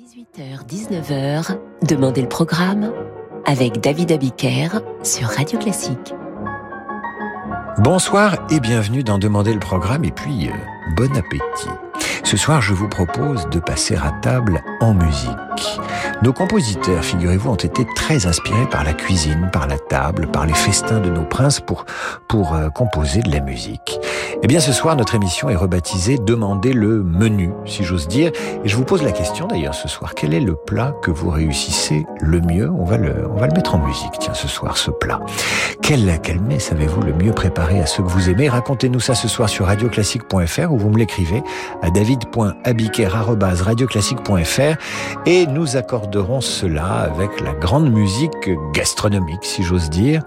18h-19h, Demandez le programme avec David Abiker sur Radio Classique. Bonsoir et bienvenue dans Demander le programme et puis euh, bon appétit. Ce soir, je vous propose de passer à table en musique. Nos compositeurs, figurez-vous, ont été très inspirés par la cuisine, par la table, par les festins de nos princes pour, pour euh, composer de la musique. Eh bien, ce soir, notre émission est rebaptisée Demandez le menu, si j'ose dire. Et je vous pose la question d'ailleurs ce soir. Quel est le plat que vous réussissez le mieux? On va le, on va le mettre en musique, tiens, ce soir, ce plat. Quel, quel mets savez-vous le mieux préparer à ceux que vous aimez? Racontez-nous ça ce soir sur radioclassique.fr ou vous me l'écrivez à david.abiker.radioclassique.fr et nous accorderons cela avec la grande musique gastronomique, si j'ose dire.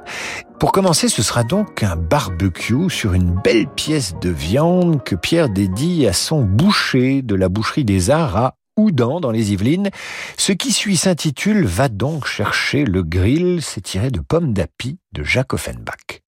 Pour commencer, ce sera donc un barbecue sur une belle pièce de viande que Pierre dédie à son boucher de la boucherie des Arts à Oudan dans les Yvelines. Ce qui suit s'intitule Va donc chercher le grill. C'est tiré de Pommes d'api de Jacques Offenbach.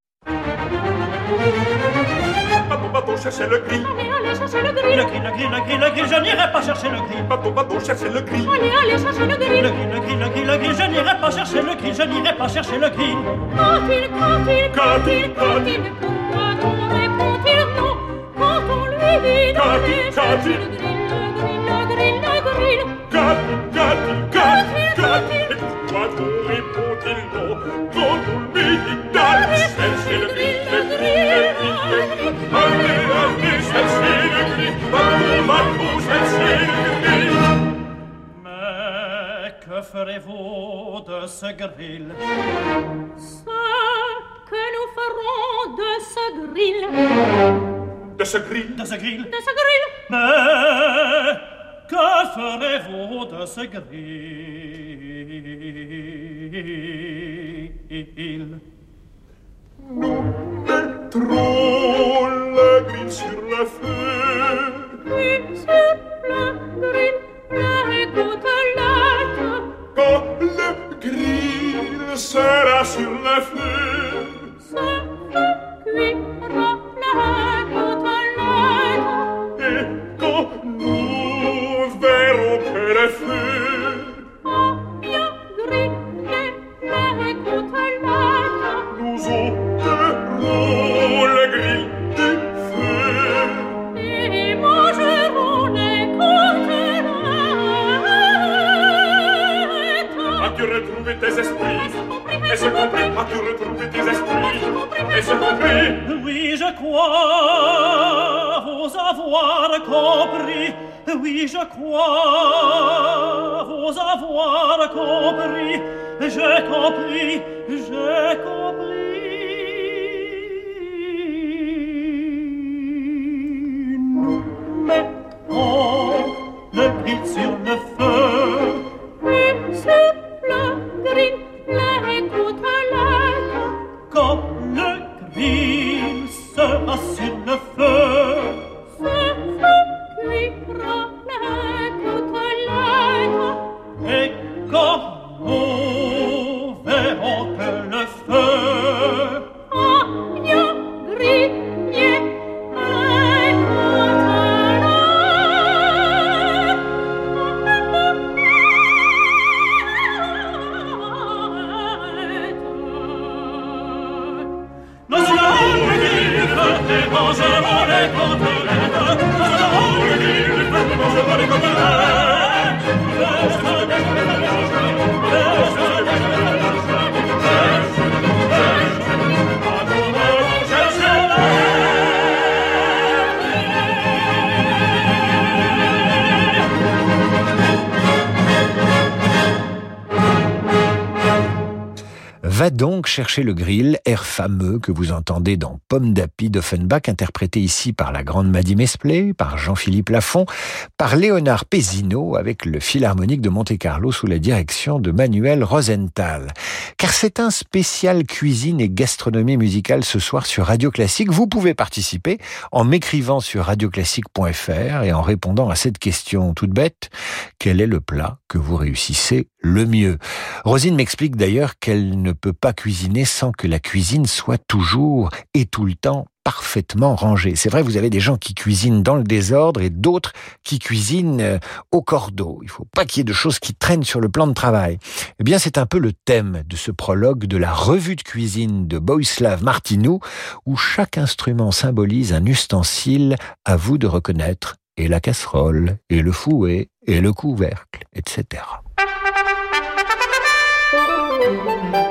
Et pourquoi répond-il non quand on lui dit le le le le. Allez, allez, le le grill. Mais que ferez-vous de ce grill? Ce que nous ferons de ce grill, De ce grill, de ce grill. De ce grill, Mais que ferez-vous de ce grill Nous mettrons le grill sur le feu puis sur le grill, les côtelettes. Quand le grill sera sur le feu feu cuira les retrouvé tes esprits. Est-ce compris, As-tu retrouvé tes esprits. Est-ce compris. Oui, je crois vous avoir compris. Oui, je crois vous avoir compris. J'ai compris, j'ai compris. Nous mettons le grill sur le feu sera chercher le grill, air fameux que vous entendez dans Pomme d'api d'Offenbach, interprété ici par la grande Maddy Mesplé, par Jean-Philippe Lafont, par Léonard Pézino avec le Philharmonique de Monte-Carlo sous la direction de Manuel Rosenthal. Car c'est un spécial cuisine et gastronomie musicale ce soir sur Radio Classique. Vous pouvez participer en m'écrivant sur radioclassique.fr et en répondant à cette question toute bête. Quel est le plat que vous réussissez le mieux Rosine m'explique d'ailleurs qu'elle ne peut pas cuisiner sans que la cuisine soit toujours et tout le temps parfaitement rangée. C'est vrai, vous avez des gens qui cuisinent dans le désordre et d'autres qui cuisinent euh, au cordeau. Il faut pas qu'il y ait de choses qui traînent sur le plan de travail. Eh bien, c'est un peu le thème de ce prologue de la revue de cuisine de Boislav Martinou, où chaque instrument symbolise un ustensile à vous de reconnaître, et la casserole, et le fouet, et le couvercle, etc. Thank you.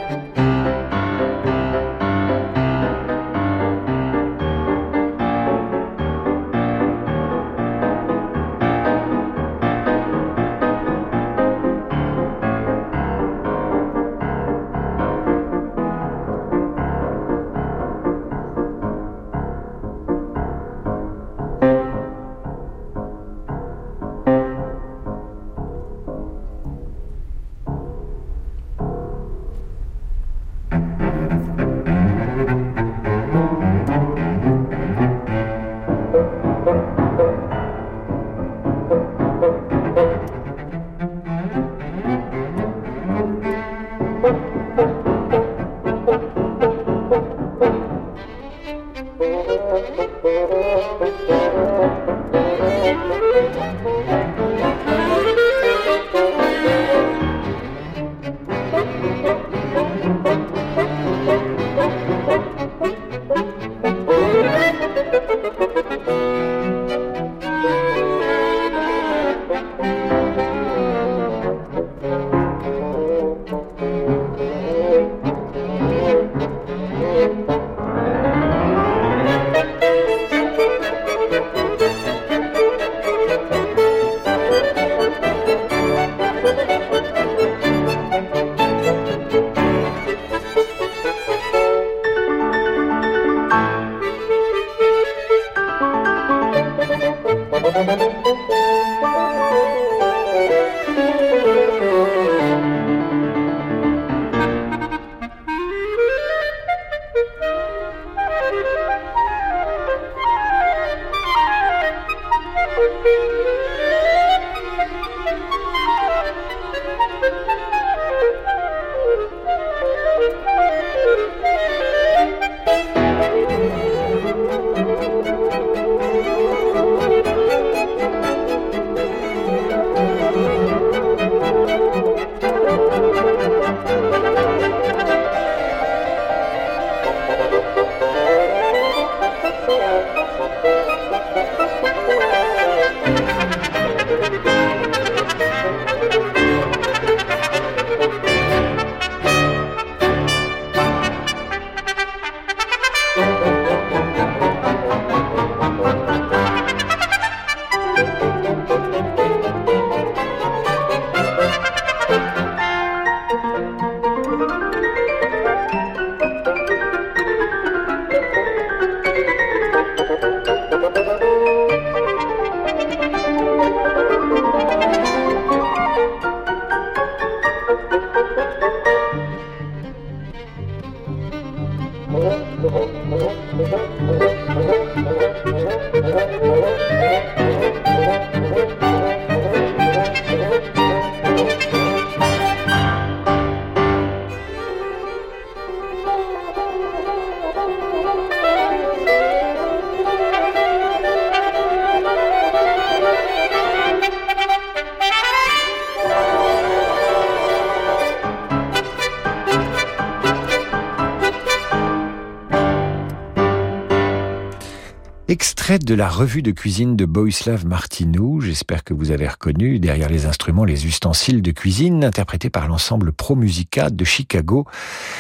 Extrait de la revue de cuisine de Boislav Martinou, j'espère que vous avez reconnu derrière les instruments les ustensiles de cuisine interprétés par l'ensemble Pro Musica de Chicago.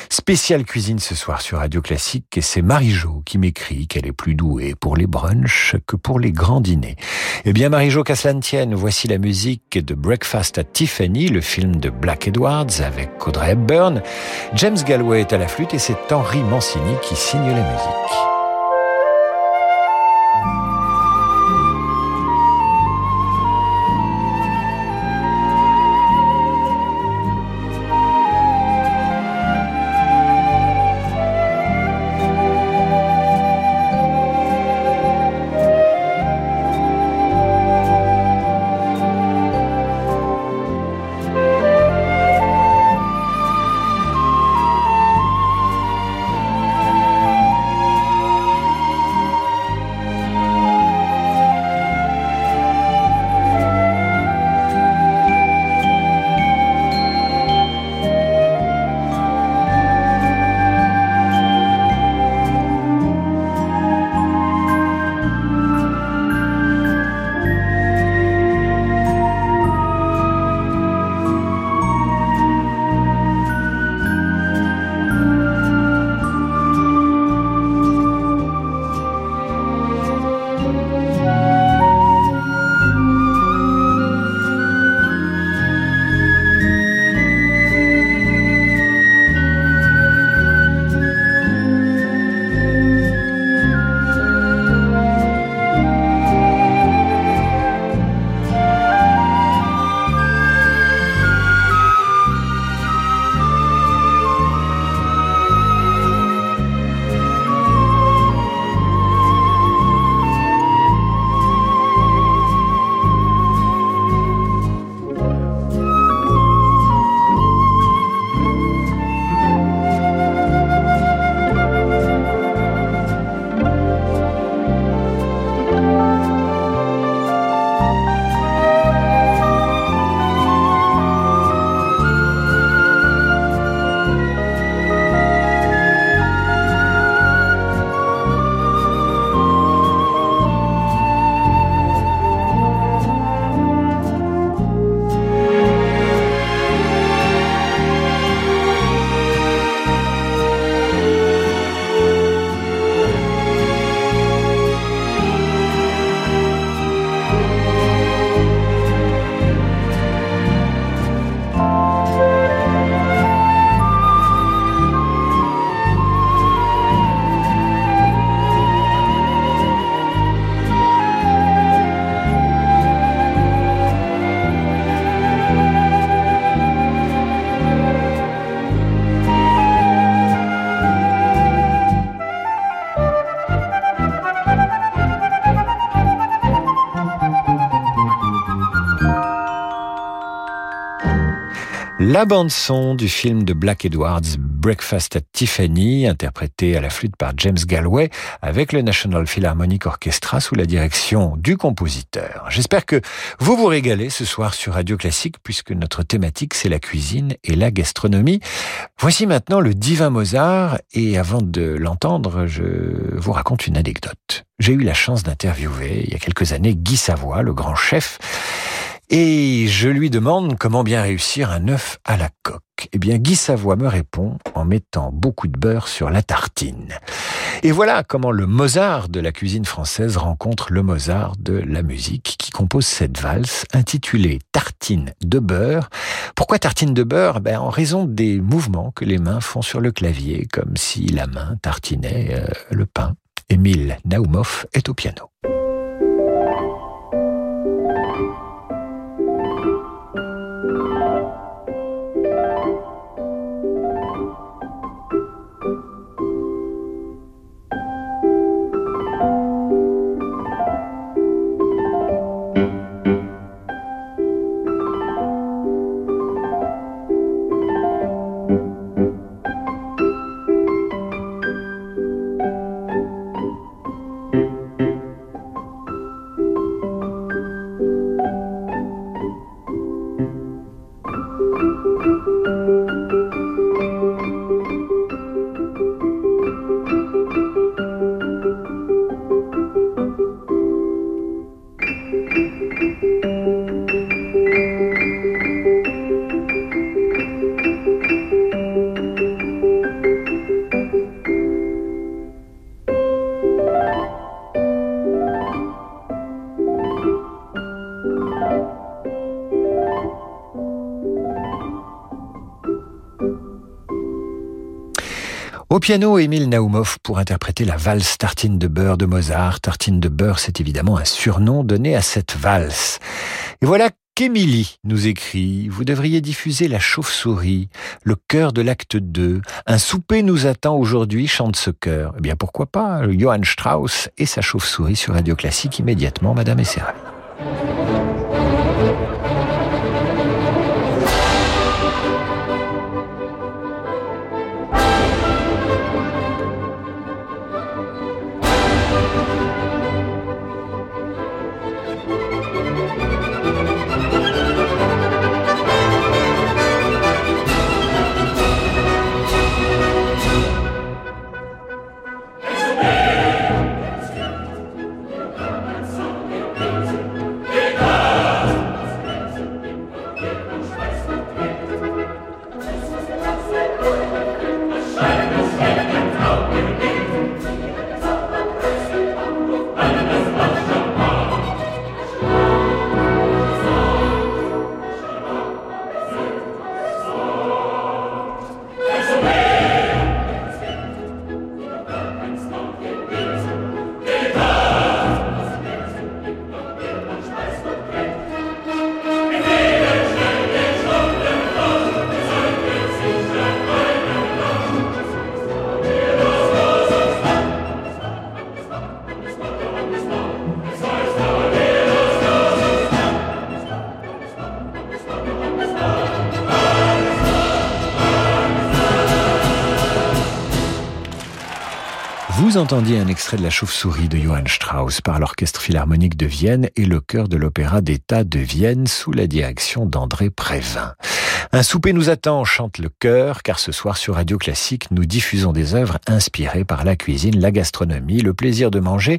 Spéciale cuisine ce soir sur Radio Classique et c'est Marie-Jo qui m'écrit qu'elle est plus douée pour les brunchs que pour les grands dîners. Eh bien Marie-Jo, qu'à tienne, voici la musique de Breakfast at Tiffany, le film de Black Edwards avec Audrey Hepburn. James Galway est à la flûte et c'est Henri Mancini qui signe la musique. La bande-son du film de Black Edwards, Breakfast at Tiffany, interprété à la flûte par James Galway, avec le National Philharmonic Orchestra sous la direction du compositeur. J'espère que vous vous régalez ce soir sur Radio Classique, puisque notre thématique c'est la cuisine et la gastronomie. Voici maintenant le divin Mozart, et avant de l'entendre, je vous raconte une anecdote. J'ai eu la chance d'interviewer il y a quelques années Guy Savoy, le grand chef, et je lui demande comment bien réussir un œuf à la coque. Eh bien, Guy Savoie me répond en mettant beaucoup de beurre sur la tartine. Et voilà comment le Mozart de la cuisine française rencontre le Mozart de la musique qui compose cette valse intitulée Tartine de beurre. Pourquoi tartine de beurre? Ben, En raison des mouvements que les mains font sur le clavier, comme si la main tartinait euh, le pain. Émile Naumov est au piano. Au piano, Émile Naumov pour interpréter la valse Tartine de beurre de Mozart. Tartine de beurre, c'est évidemment un surnom donné à cette valse. Et voilà qu'Émilie nous écrit Vous devriez diffuser La chauve-souris, le cœur de l'acte 2. Un souper nous attend aujourd'hui, chante ce cœur. Eh bien, pourquoi pas? Johann Strauss et sa chauve-souris sur Radio Classique immédiatement, Madame est entendiez un extrait de La Chauve-souris de Johann Strauss par l'Orchestre Philharmonique de Vienne et le chœur de l'Opéra d'État de Vienne sous la direction d'André Prévin. Un souper nous attend, chante le chœur, car ce soir sur Radio Classique, nous diffusons des œuvres inspirées par la cuisine, la gastronomie, le plaisir de manger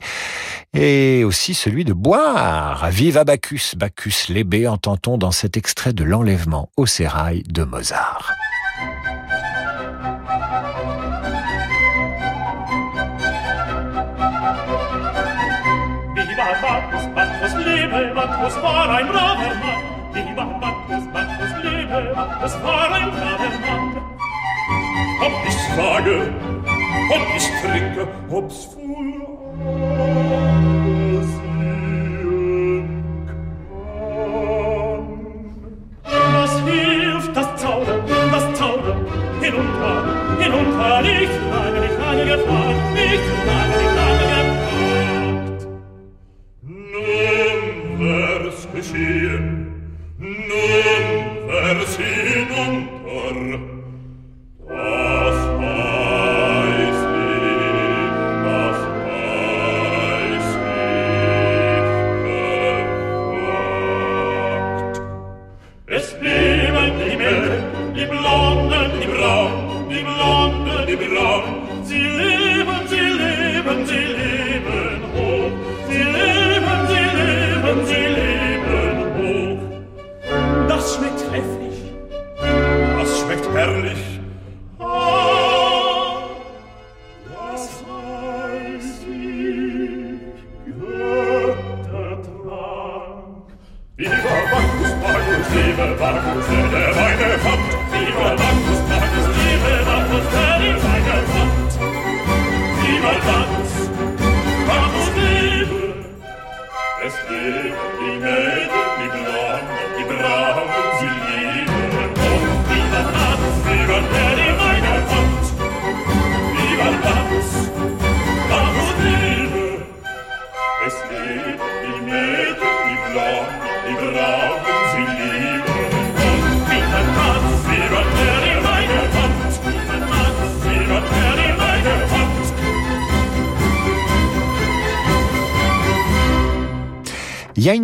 et aussi celui de boire. Vive Bacchus, Bacchus l'ébé, entend-on dans cet extrait de l'enlèvement au sérail de Mozart. war ein braver Mann, lieber Bacchus, Bacchus lebe, Bacchus war ein braver Mann. Ob ich frage, ob ich trinke, ob's fuhr, aussehen kann. Was hilft das Zaudern, das Zaudern, hinunter, hinunter, ich frage, ich frage, ich frage, ich frage, verziehen, nun verziehen.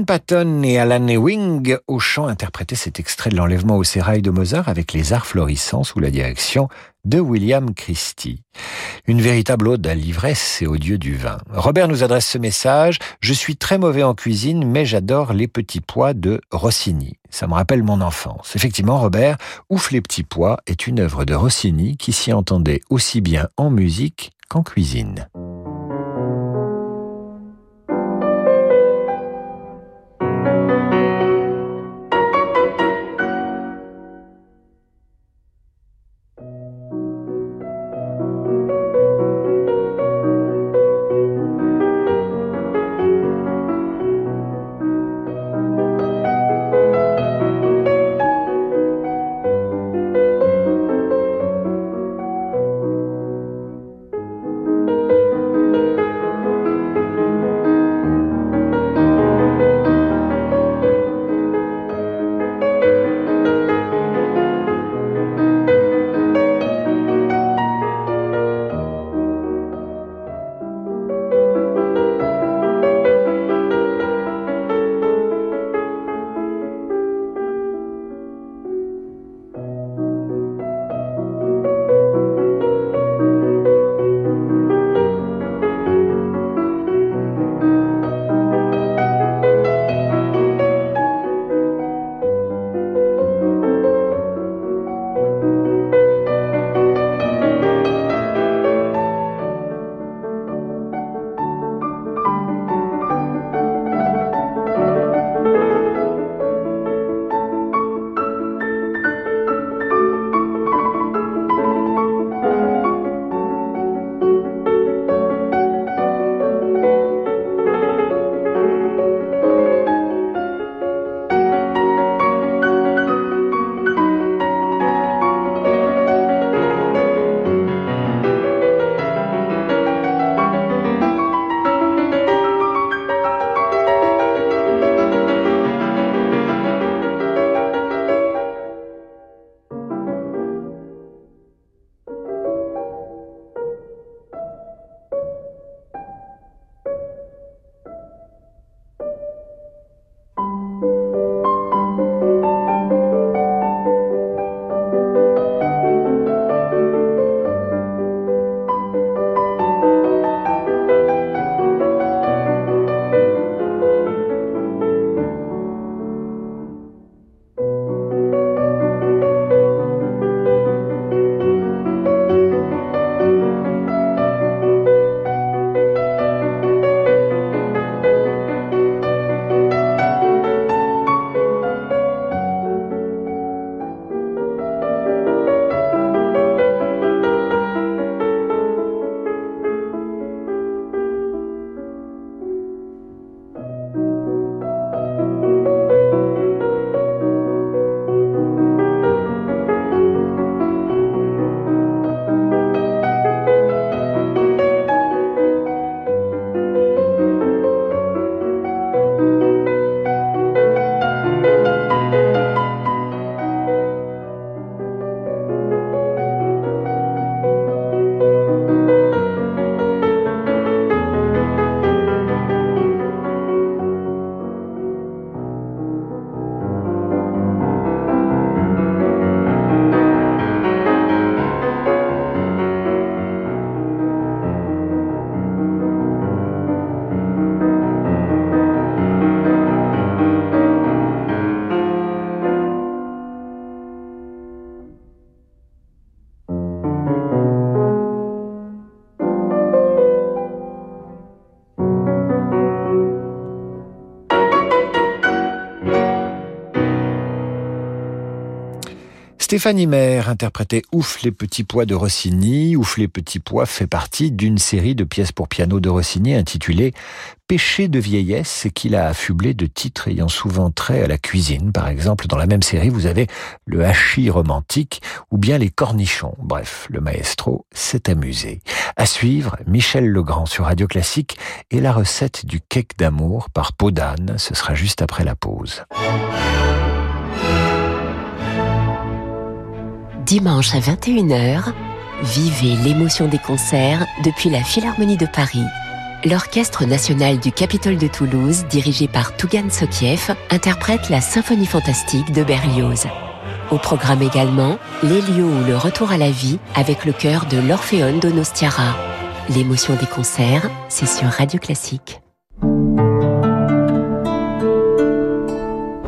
Patton et Alan Ewing au chant interprétaient cet extrait de l'enlèvement au sérail de Mozart avec les arts florissants sous la direction de William Christie. Une véritable ode à l'ivresse et au dieu du vin. Robert nous adresse ce message. Je suis très mauvais en cuisine, mais j'adore les petits pois de Rossini. Ça me rappelle mon enfance. Effectivement, Robert, Ouf les petits pois est une œuvre de Rossini qui s'y entendait aussi bien en musique qu'en cuisine. Stéphanie Maire interprétait Ouf les petits pois de Rossini. Ouf les petits pois fait partie d'une série de pièces pour piano de Rossini intitulée Péché de vieillesse et qu'il a affublé de titres ayant souvent trait à la cuisine. Par exemple, dans la même série, vous avez le hachis romantique ou bien les cornichons. Bref, le maestro s'est amusé. À suivre, Michel Legrand sur Radio Classique et la recette du cake d'amour par Podane. Ce sera juste après la pause. Dimanche à 21h, vivez l'émotion des concerts depuis la Philharmonie de Paris. L'Orchestre national du Capitole de Toulouse, dirigé par Tougan Sokiev, interprète la Symphonie fantastique de Berlioz. Au programme également, l'Élio ou le retour à la vie avec le chœur de l'Orphéon d'Onostiara. L'émotion des concerts, c'est sur Radio Classique.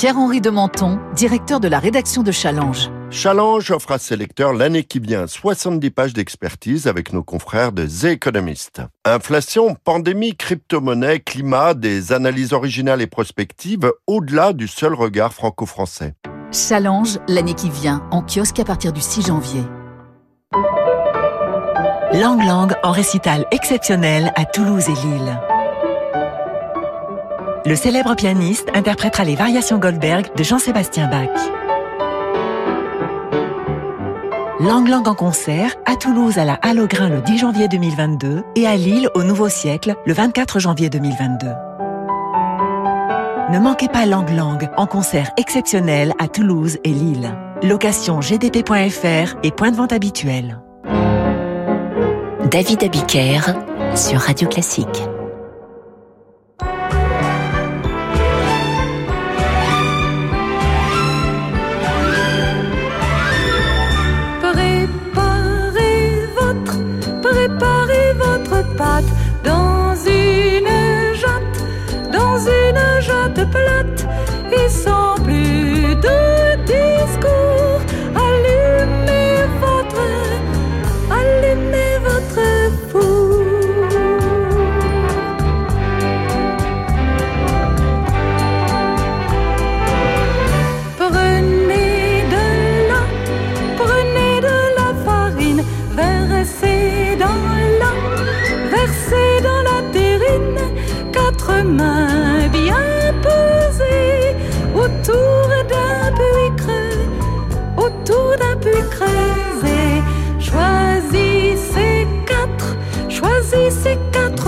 Pierre-Henri de Menton, directeur de la rédaction de Challenge. Challenge offre à ses lecteurs l'année qui vient 70 pages d'expertise avec nos confrères de The Economist. Inflation, pandémie, crypto-monnaie, climat, des analyses originales et prospectives au-delà du seul regard franco-français. Challenge l'année qui vient en kiosque à partir du 6 janvier. Lang Lang en récital exceptionnel à Toulouse et Lille. Le célèbre pianiste interprétera les variations Goldberg de Jean-Sébastien Bach. Lang Lang en concert à Toulouse à la Halle au Grain le 10 janvier 2022 et à Lille au Nouveau Siècle le 24 janvier 2022. Ne manquez pas Lang Lang en concert exceptionnel à Toulouse et Lille. Location gdp.fr et point de vente habituel. David Abiker sur Radio Classique.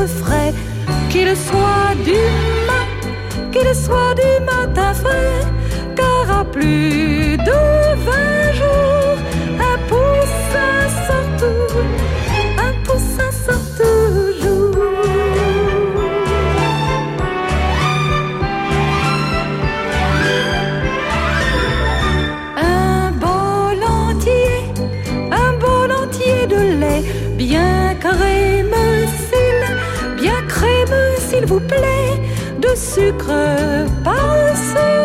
Frais, qu'ils soient du mat, qu'ils soient du matin frais, car à plus vous plaît, de sucre parsemé,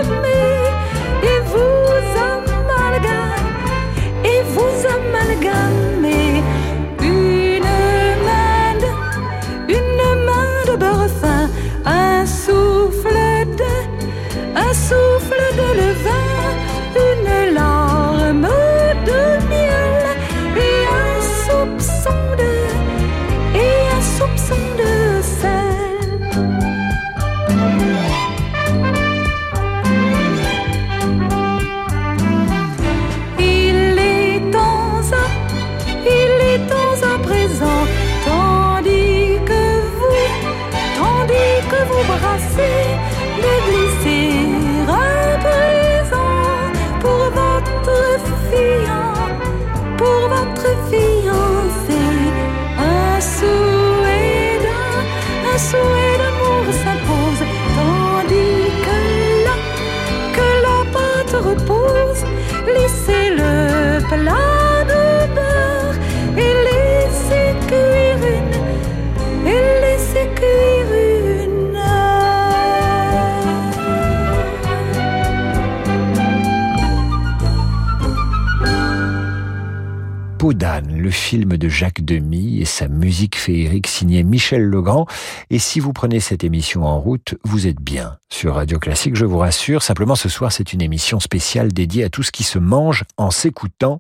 film de Jacques Demy et sa musique féerique signée Michel Legrand. Et si vous prenez cette émission en route, vous êtes bien sur Radio Classique, je vous rassure. Simplement, ce soir, c'est une émission spéciale dédiée à tout ce qui se mange en s'écoutant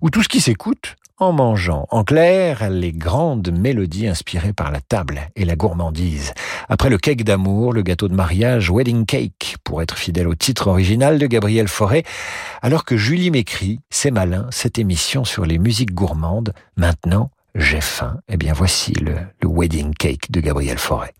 ou tout ce qui s'écoute en mangeant. En clair, les grandes mélodies inspirées par la table et la gourmandise. Après le cake d'amour, le gâteau de mariage, Wedding Cake, pour être fidèle au titre original de Gabriel Fauré, alors que Julie m'écrit, c'est malin, cette émission sur les musiques gourmandes, maintenant, j'ai faim. Eh bien, voici le, le Wedding Cake de Gabriel Fauré.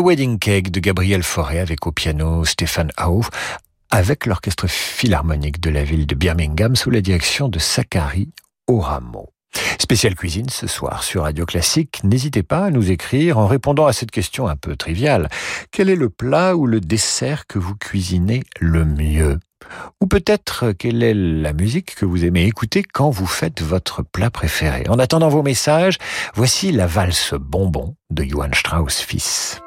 The Wedding Cake de Gabriel Fauré avec au piano Stéphane Hauf avec l'orchestre philharmonique de la ville de Birmingham sous la direction de Zachary Oramo. Spécial cuisine ce soir sur Radio Classique. N'hésitez pas à nous écrire en répondant à cette question un peu triviale. Quel est le plat ou le dessert que vous cuisinez le mieux? Ou peut-être quelle est la musique que vous aimez écouter quand vous faites votre plat préféré? En attendant vos messages, voici la valse bonbon de Johann Strauss fils.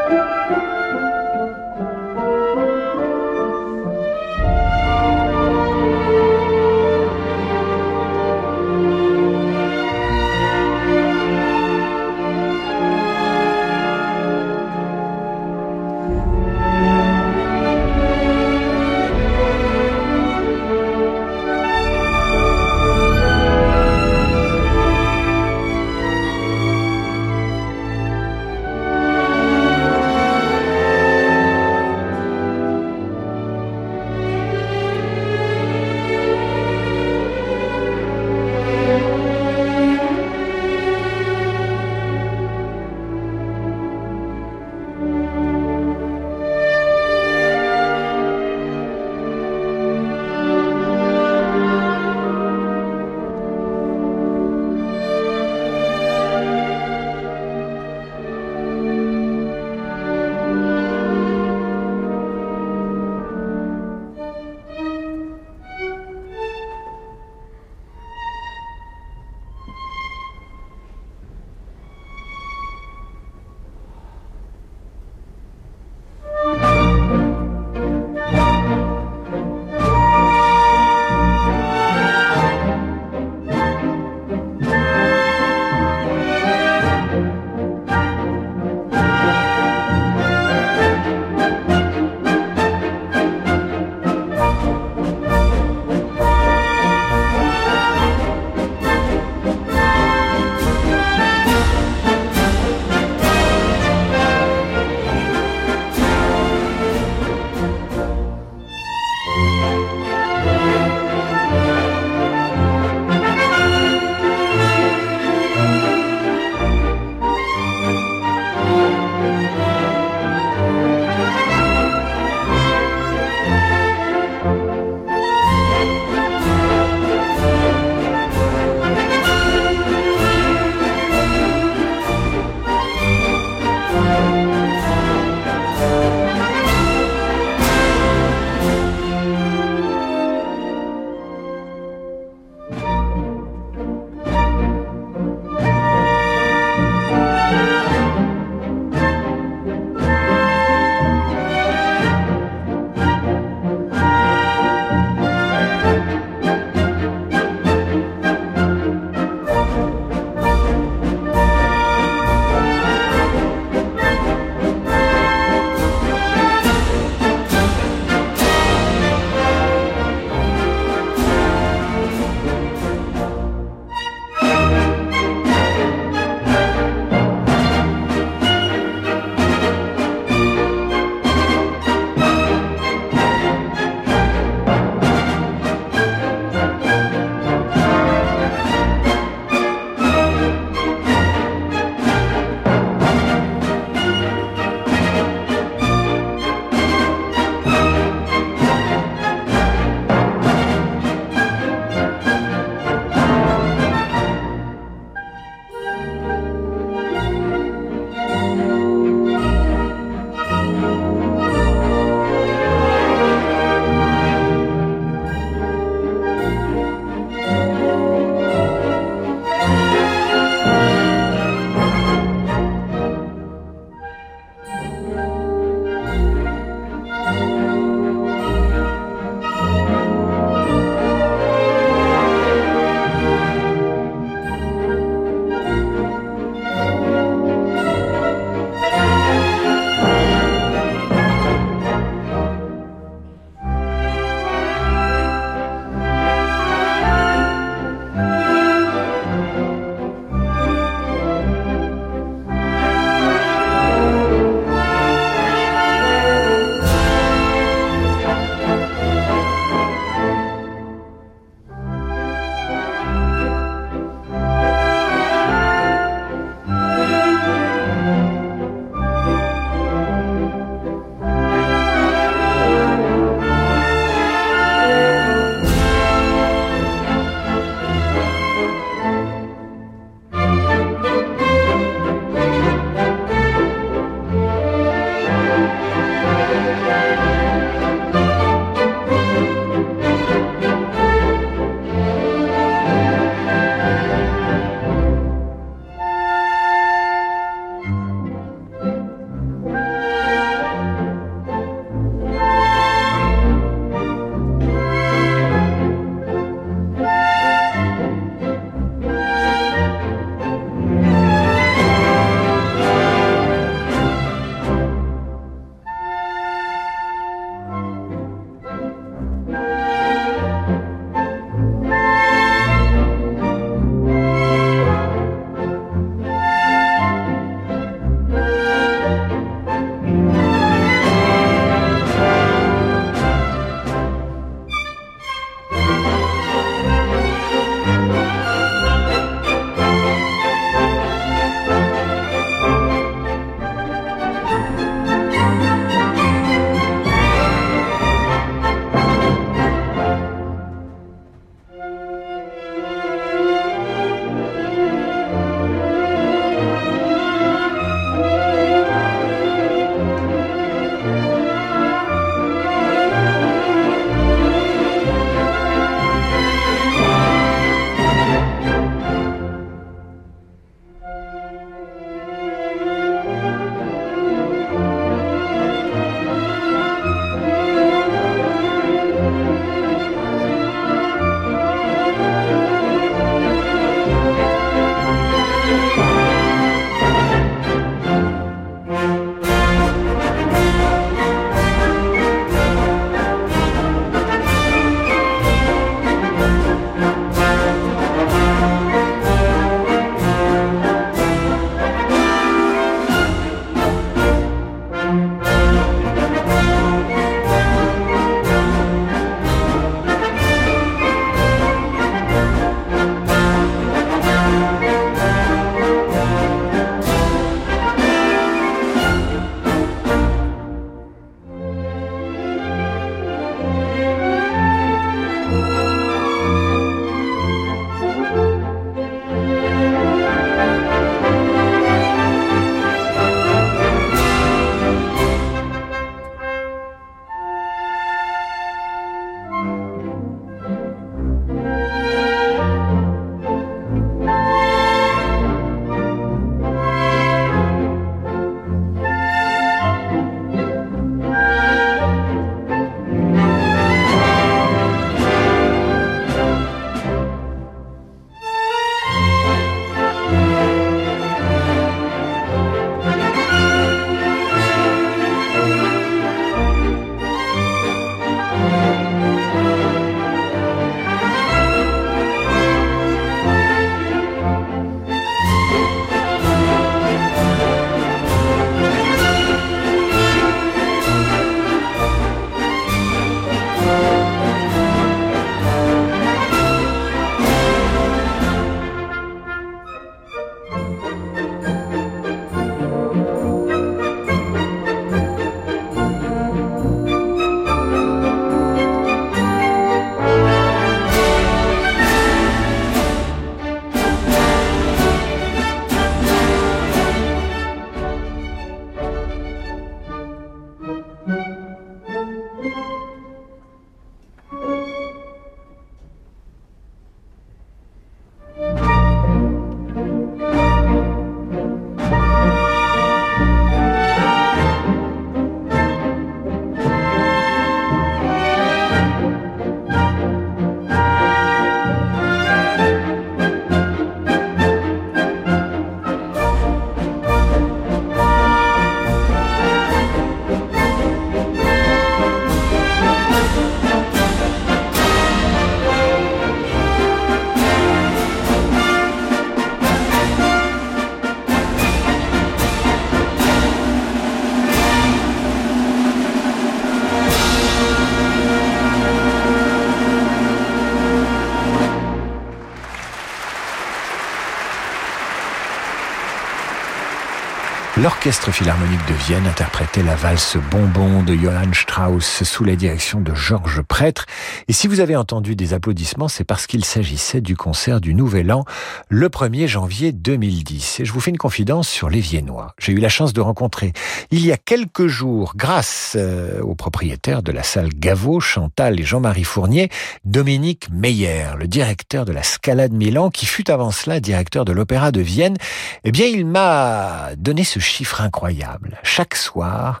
leur L'Orchestre Philharmonique de Vienne interprétait la valse Bonbon de Johann Strauss sous la direction de Georges Prêtre. Et si vous avez entendu des applaudissements, c'est parce qu'il s'agissait du concert du Nouvel An le 1er janvier 2010. Et je vous fais une confidence sur les Viennois. J'ai eu la chance de rencontrer il y a quelques jours, grâce euh, au propriétaire de la salle Gaveau, Chantal et Jean-Marie Fournier, Dominique Meyer, le directeur de la Scala de Milan, qui fut avant cela directeur de l'Opéra de Vienne. Eh bien, il m'a donné ce chiffre incroyable. Chaque soir,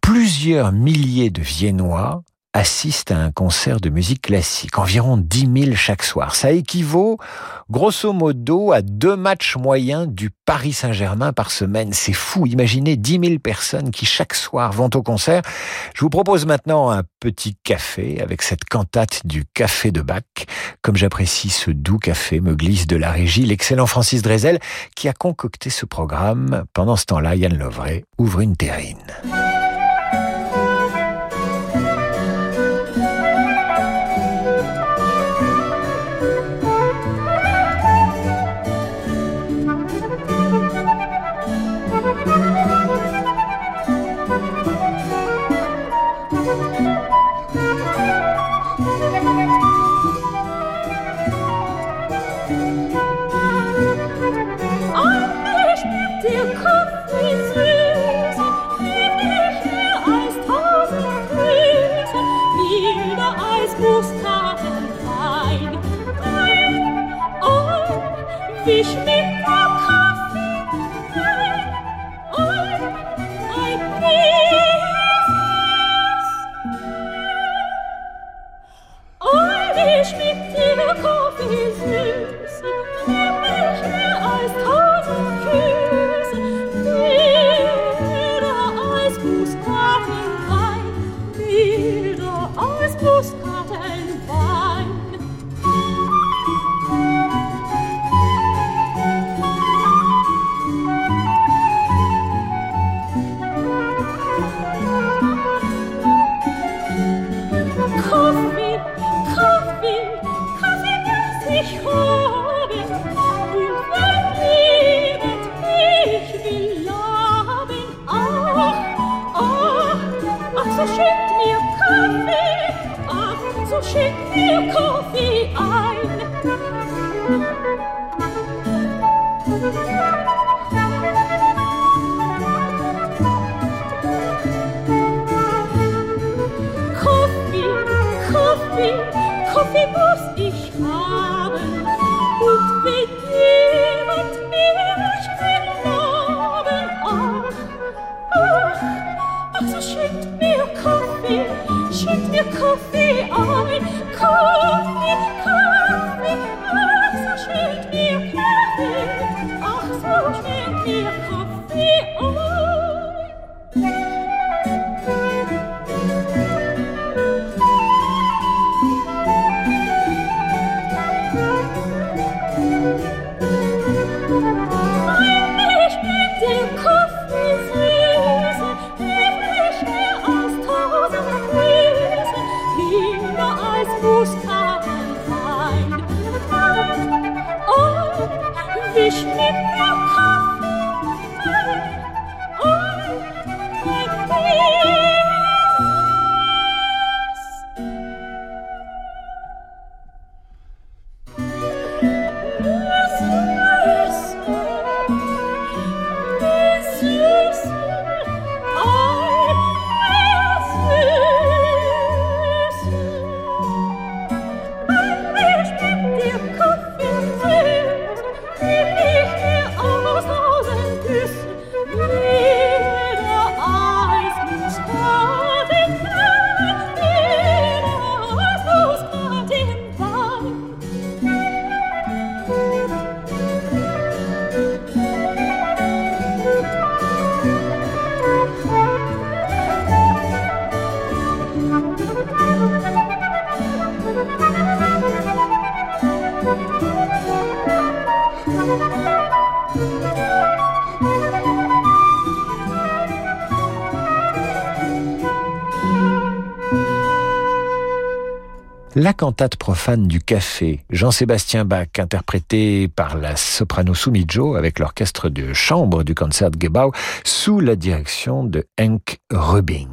plusieurs milliers de Viennois assistent à un concert de musique classique, environ 10 000 chaque soir. Ça équivaut, grosso modo, à deux matchs moyens du Paris Saint-Germain par semaine. C'est fou, imaginez 10 000 personnes qui chaque soir vont au concert. Je vous propose maintenant un petit café avec cette cantate du Café de Bach. Comme j'apprécie ce doux café, me glisse de la régie l'excellent Francis Drezel qui a concocté ce programme. Pendant ce temps-là, Yann Lovray ouvre une terrine. so schickt mir Kaffee, ach, so schickt mir Kaffee ein. La cantate profane du café, Jean-Sébastien Bach, interprété par la soprano Sumijo avec l'orchestre de chambre du Concertgebouw sous la direction de Henk Rubing.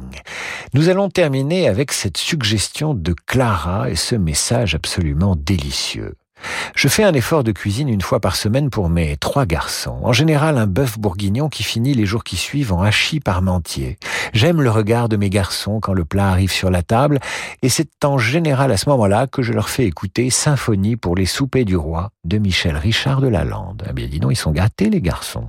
Nous allons terminer avec cette suggestion de Clara et ce message absolument délicieux. Je fais un effort de cuisine une fois par semaine pour mes trois garçons. En général, un bœuf bourguignon qui finit les jours qui suivent en hachis parmentier. J'aime le regard de mes garçons quand le plat arrive sur la table, et c'est en général à ce moment-là que je leur fais écouter Symphonie pour les soupers du roi de Michel Richard de Lalande. Eh bien, dis donc, ils sont gâtés, les garçons.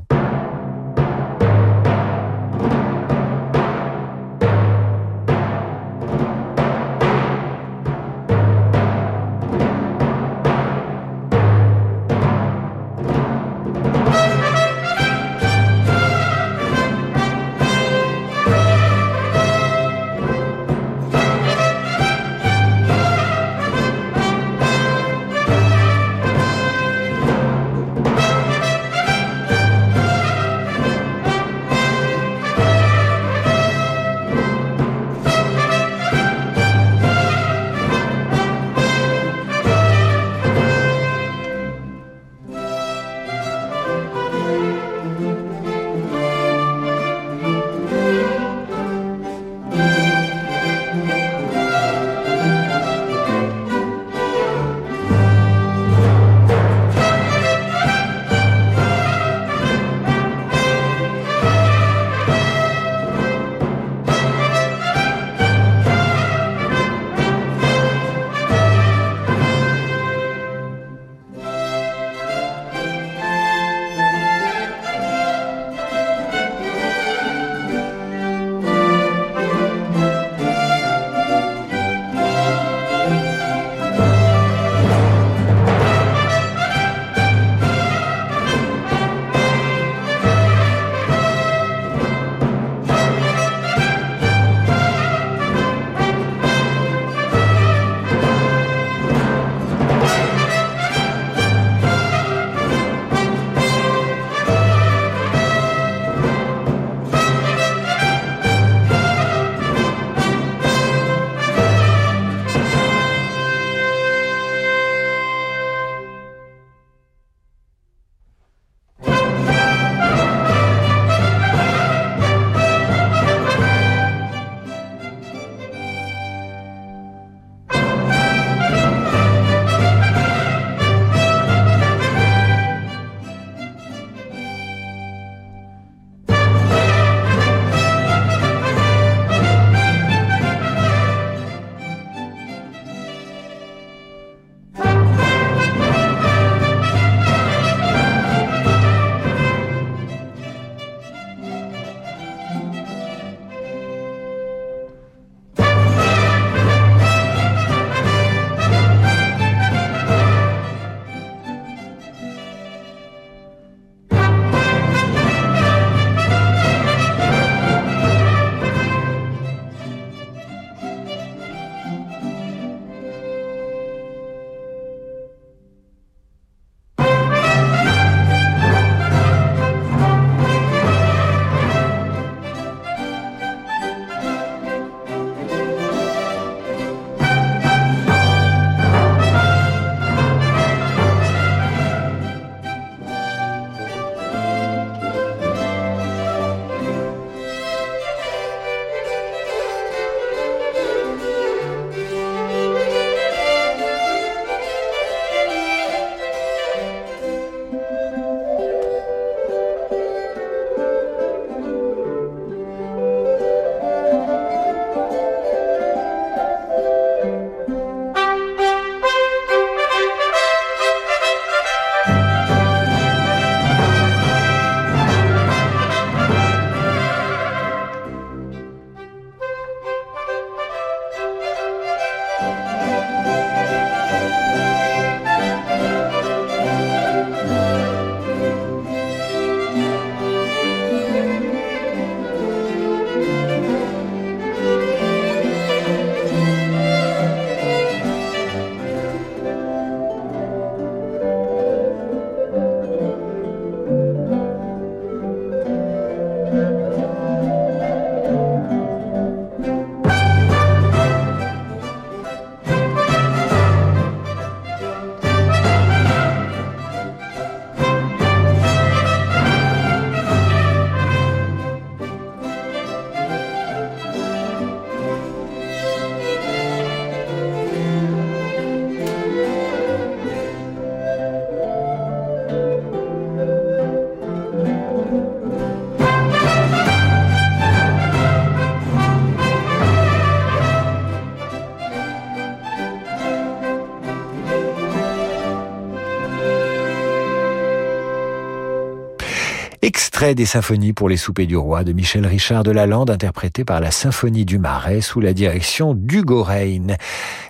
Extrait des symphonies pour les soupers du roi de Michel Richard de Lalande, interprété par la Symphonie du Marais sous la direction d'Hugo Reyn.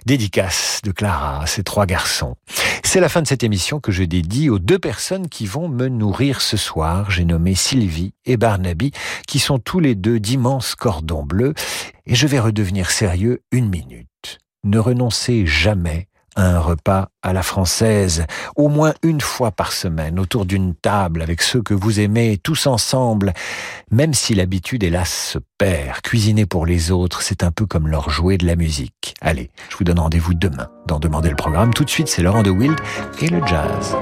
Dédicace de Clara à ses trois garçons. C'est la fin de cette émission que je dédie aux deux personnes qui vont me nourrir ce soir. J'ai nommé Sylvie et Barnaby, qui sont tous les deux d'immenses cordons bleus, et je vais redevenir sérieux une minute. Ne renoncez jamais un repas à la française, au moins une fois par semaine, autour d'une table avec ceux que vous aimez, tous ensemble, même si l'habitude, hélas, se perd. Cuisiner pour les autres, c'est un peu comme leur jouer de la musique. Allez, je vous donne rendez-vous demain dans Demander le programme. Tout de suite, c'est Laurent de Wild et le jazz.